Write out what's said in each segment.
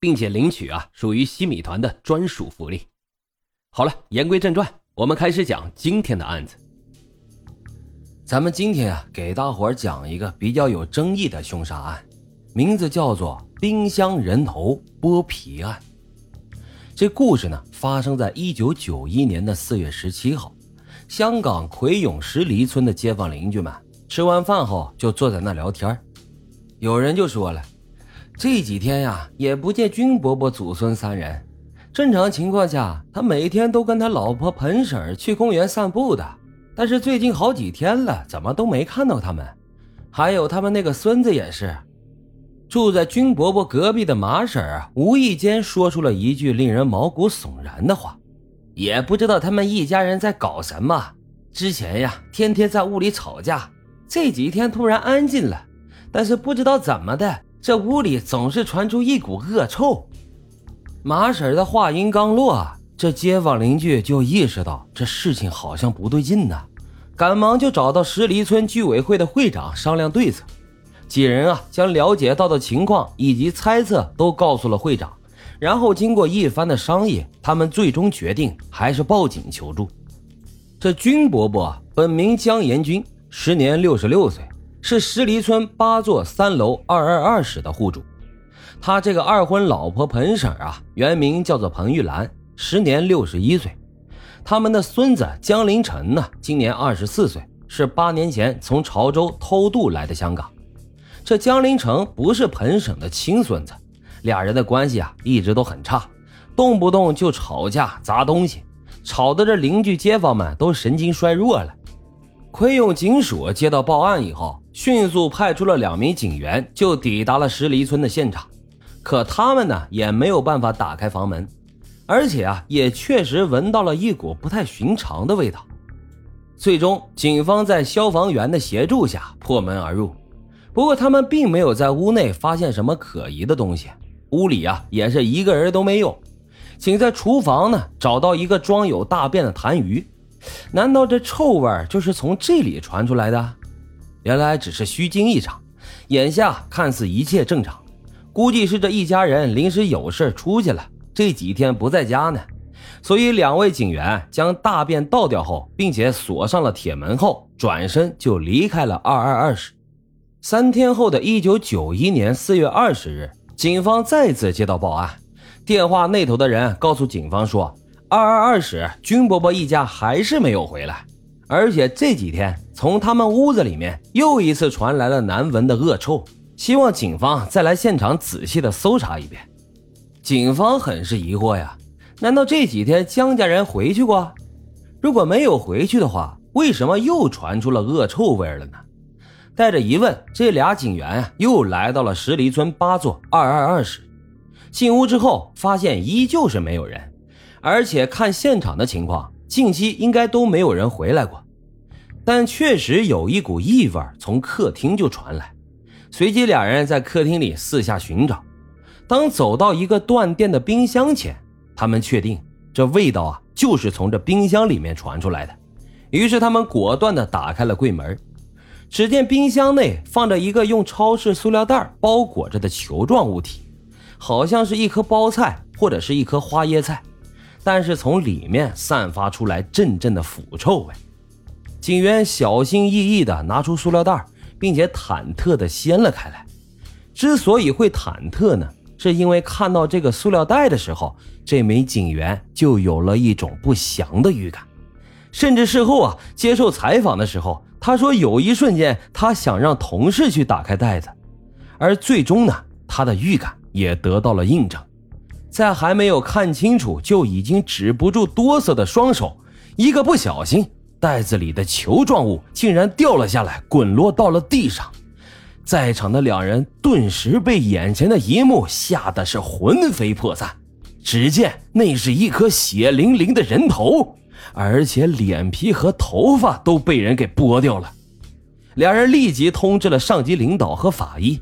并且领取啊，属于西米团的专属福利。好了，言归正传，我们开始讲今天的案子。咱们今天啊，给大伙儿讲一个比较有争议的凶杀案，名字叫做“冰箱人头剥皮案”。这故事呢，发生在一九九一年的四月十七号，香港葵涌石梨村的街坊邻居们吃完饭后就坐在那聊天有人就说了。这几天呀，也不见军伯伯祖孙三人。正常情况下，他每天都跟他老婆彭婶去公园散步的。但是最近好几天了，怎么都没看到他们。还有他们那个孙子也是。住在军伯伯隔壁的马婶啊，无意间说出了一句令人毛骨悚然的话：也不知道他们一家人在搞什么。之前呀，天天在屋里吵架，这几天突然安静了，但是不知道怎么的。这屋里总是传出一股恶臭。马婶的话音刚落，这街坊邻居就意识到这事情好像不对劲呢，赶忙就找到石梨村居委会的会长商量对策。几人啊，将了解到的情况以及猜测都告诉了会长，然后经过一番的商议，他们最终决定还是报警求助。这军伯伯本名江延军，时年六十六岁。是石梨村八座三楼二二二室的户主，他这个二婚老婆彭婶啊，原名叫做彭玉兰，时年六十一岁。他们的孙子江林成呢，今年二十四岁，是八年前从潮州偷渡来的香港。这江林成不是彭婶的亲孙子，俩人的关系啊一直都很差，动不动就吵架砸东西，吵得这邻居街坊们都神经衰弱了。葵涌警署接到报案以后。迅速派出了两名警员，就抵达了石梨村的现场。可他们呢，也没有办法打开房门，而且啊，也确实闻到了一股不太寻常的味道。最终，警方在消防员的协助下破门而入。不过，他们并没有在屋内发现什么可疑的东西，屋里啊，也是一个人都没有。仅在厨房呢，找到一个装有大便的痰盂。难道这臭味就是从这里传出来的？原来只是虚惊一场，眼下看似一切正常，估计是这一家人临时有事出去了，这几天不在家呢。所以两位警员将大便倒掉后，并且锁上了铁门后，转身就离开了二二二室。三天后的一九九一年四月二十日，警方再次接到报案，电话那头的人告诉警方说，二二二室军伯伯一家还是没有回来。而且这几天，从他们屋子里面又一次传来了难闻的恶臭，希望警方再来现场仔细的搜查一遍。警方很是疑惑呀，难道这几天江家人回去过？如果没有回去的话，为什么又传出了恶臭味了呢？带着疑问，这俩警员啊又来到了石梨村八座二二二室。进屋之后，发现依旧是没有人，而且看现场的情况。近期应该都没有人回来过，但确实有一股异味从客厅就传来。随即，两人在客厅里四下寻找。当走到一个断电的冰箱前，他们确定这味道啊就是从这冰箱里面传出来的。于是，他们果断地打开了柜门。只见冰箱内放着一个用超市塑料袋包裹着的球状物体，好像是一颗包菜或者是一颗花椰菜。但是从里面散发出来阵阵的腐臭味，警员小心翼翼地拿出塑料袋，并且忐忑地掀了开来。之所以会忐忑呢，是因为看到这个塑料袋的时候，这名警员就有了一种不祥的预感。甚至事后啊，接受采访的时候，他说有一瞬间他想让同事去打开袋子，而最终呢，他的预感也得到了印证。在还没有看清楚，就已经止不住哆嗦的双手，一个不小心，袋子里的球状物竟然掉了下来，滚落到了地上。在场的两人顿时被眼前的一幕吓得是魂飞魄散，只见那是一颗血淋淋的人头，而且脸皮和头发都被人给剥掉了。两人立即通知了上级领导和法医，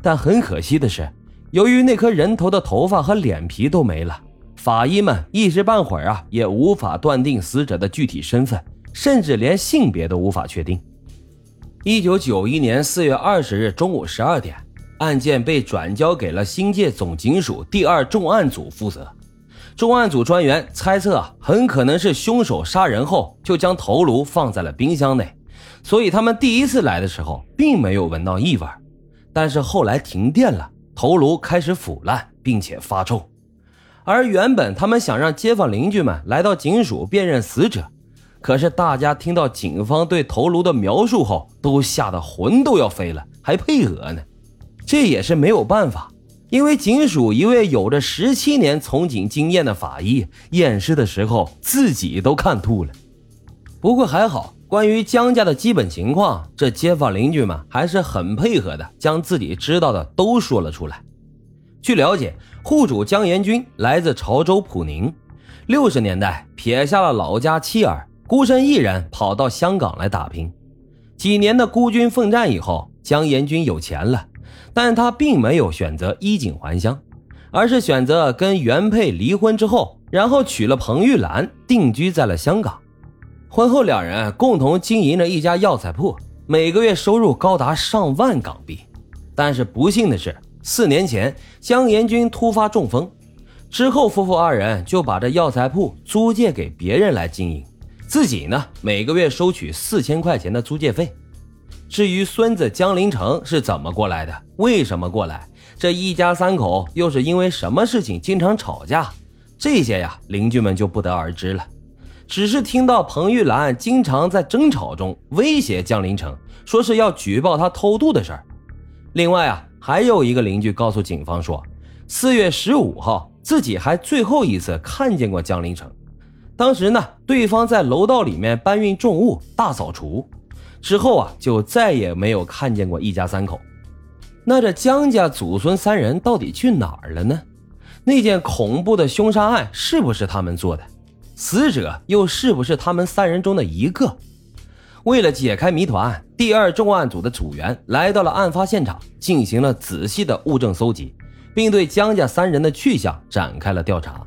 但很可惜的是，由于那颗人头的头发和脸皮都没了，法医们一时半会儿啊也无法断定死者的具体身份，甚至连性别都无法确定。一九九一年四月二十日中午十二点。案件被转交给了新界总警署第二重案组负责。重案组专员猜测啊，很可能是凶手杀人后就将头颅放在了冰箱内，所以他们第一次来的时候并没有闻到异味。但是后来停电了，头颅开始腐烂并且发臭。而原本他们想让街坊邻居们来到警署辨认死者，可是大家听到警方对头颅的描述后，都吓得魂都要飞了，还配合呢。这也是没有办法，因为警署一位有着十七年从警经验的法医验尸的时候自己都看吐了。不过还好，关于江家的基本情况，这街坊邻居们还是很配合的，将自己知道的都说了出来。据了解，户主江延军来自潮州普宁，六十年代撇下了老家妻儿，孤身一人跑到香港来打拼。几年的孤军奋战以后，江延军有钱了。但他并没有选择衣锦还乡，而是选择跟原配离婚之后，然后娶了彭玉兰，定居在了香港。婚后，两人共同经营着一家药材铺，每个月收入高达上万港币。但是不幸的是，四年前江延军突发中风，之后夫妇二人就把这药材铺租借给别人来经营，自己呢每个月收取四千块钱的租借费。至于孙子江林成是怎么过来的，为什么过来，这一家三口又是因为什么事情经常吵架，这些呀，邻居们就不得而知了。只是听到彭玉兰经常在争吵中威胁江林成，说是要举报他偷渡的事儿。另外啊，还有一个邻居告诉警方说，四月十五号自己还最后一次看见过江林成，当时呢，对方在楼道里面搬运重物，大扫除。之后啊，就再也没有看见过一家三口。那这江家祖孙三人到底去哪儿了呢？那件恐怖的凶杀案是不是他们做的？死者又是不是他们三人中的一个？为了解开谜团，第二重案组的组员来到了案发现场，进行了仔细的物证搜集，并对江家三人的去向展开了调查。